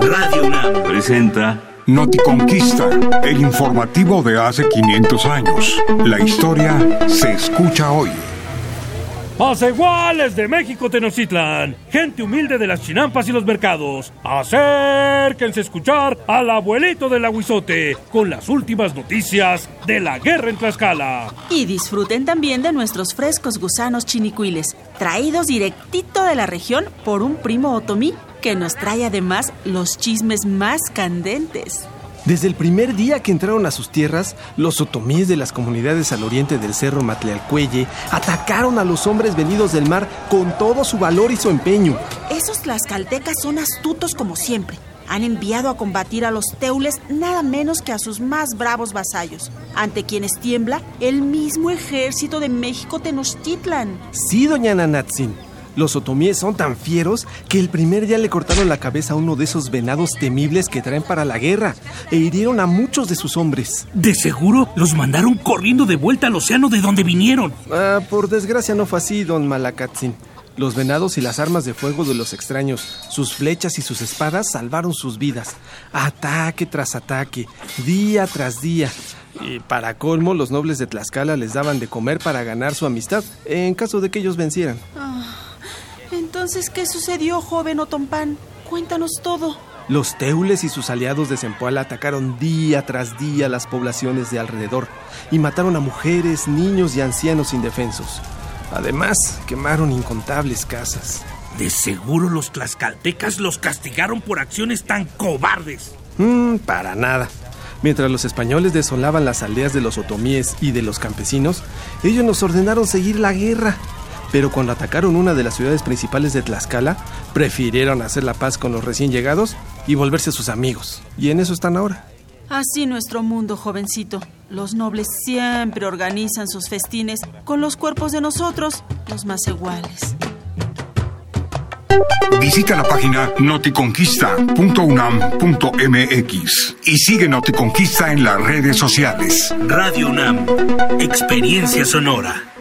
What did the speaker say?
Radio UNAM presenta Noticonquista, el informativo de hace 500 años. La historia se escucha hoy. iguales de México Tenochtitlan, gente humilde de las chinampas y los mercados. Acérquense a escuchar al abuelito del aguizote con las últimas noticias de la guerra en Tlaxcala. Y disfruten también de nuestros frescos gusanos chinicuiles, traídos directito de la región por un primo otomí que nos trae además los chismes más candentes. Desde el primer día que entraron a sus tierras, los otomíes de las comunidades al oriente del cerro Matlealcuelle atacaron a los hombres venidos del mar con todo su valor y su empeño. Esos tlaxcaltecas son astutos como siempre. Han enviado a combatir a los teules nada menos que a sus más bravos vasallos, ante quienes tiembla el mismo ejército de México Tenochtitlan. Sí, doña Nanatzin. Los otomíes son tan fieros que el primer día le cortaron la cabeza a uno de esos venados temibles que traen para la guerra e hirieron a muchos de sus hombres. De seguro los mandaron corriendo de vuelta al océano de donde vinieron. Ah, por desgracia no fue así, don Malakatzin. Los venados y las armas de fuego de los extraños, sus flechas y sus espadas salvaron sus vidas. Ataque tras ataque, día tras día. Y para colmo, los nobles de Tlaxcala les daban de comer para ganar su amistad, en caso de que ellos vencieran. Ah. Entonces, ¿qué sucedió, joven Otompan? Cuéntanos todo. Los teules y sus aliados de Zempoala atacaron día tras día las poblaciones de alrededor y mataron a mujeres, niños y ancianos indefensos. Además, quemaron incontables casas. De seguro los tlaxcaltecas los castigaron por acciones tan cobardes. Mmm, para nada. Mientras los españoles desolaban las aldeas de los otomíes y de los campesinos, ellos nos ordenaron seguir la guerra pero cuando atacaron una de las ciudades principales de Tlaxcala, prefirieron hacer la paz con los recién llegados y volverse sus amigos. Y en eso están ahora. Así nuestro mundo, jovencito. Los nobles siempre organizan sus festines con los cuerpos de nosotros, los más iguales. Visita la página noticonquista.unam.mx y sigue Noticonquista en las redes sociales. Radio UNAM, experiencia sonora.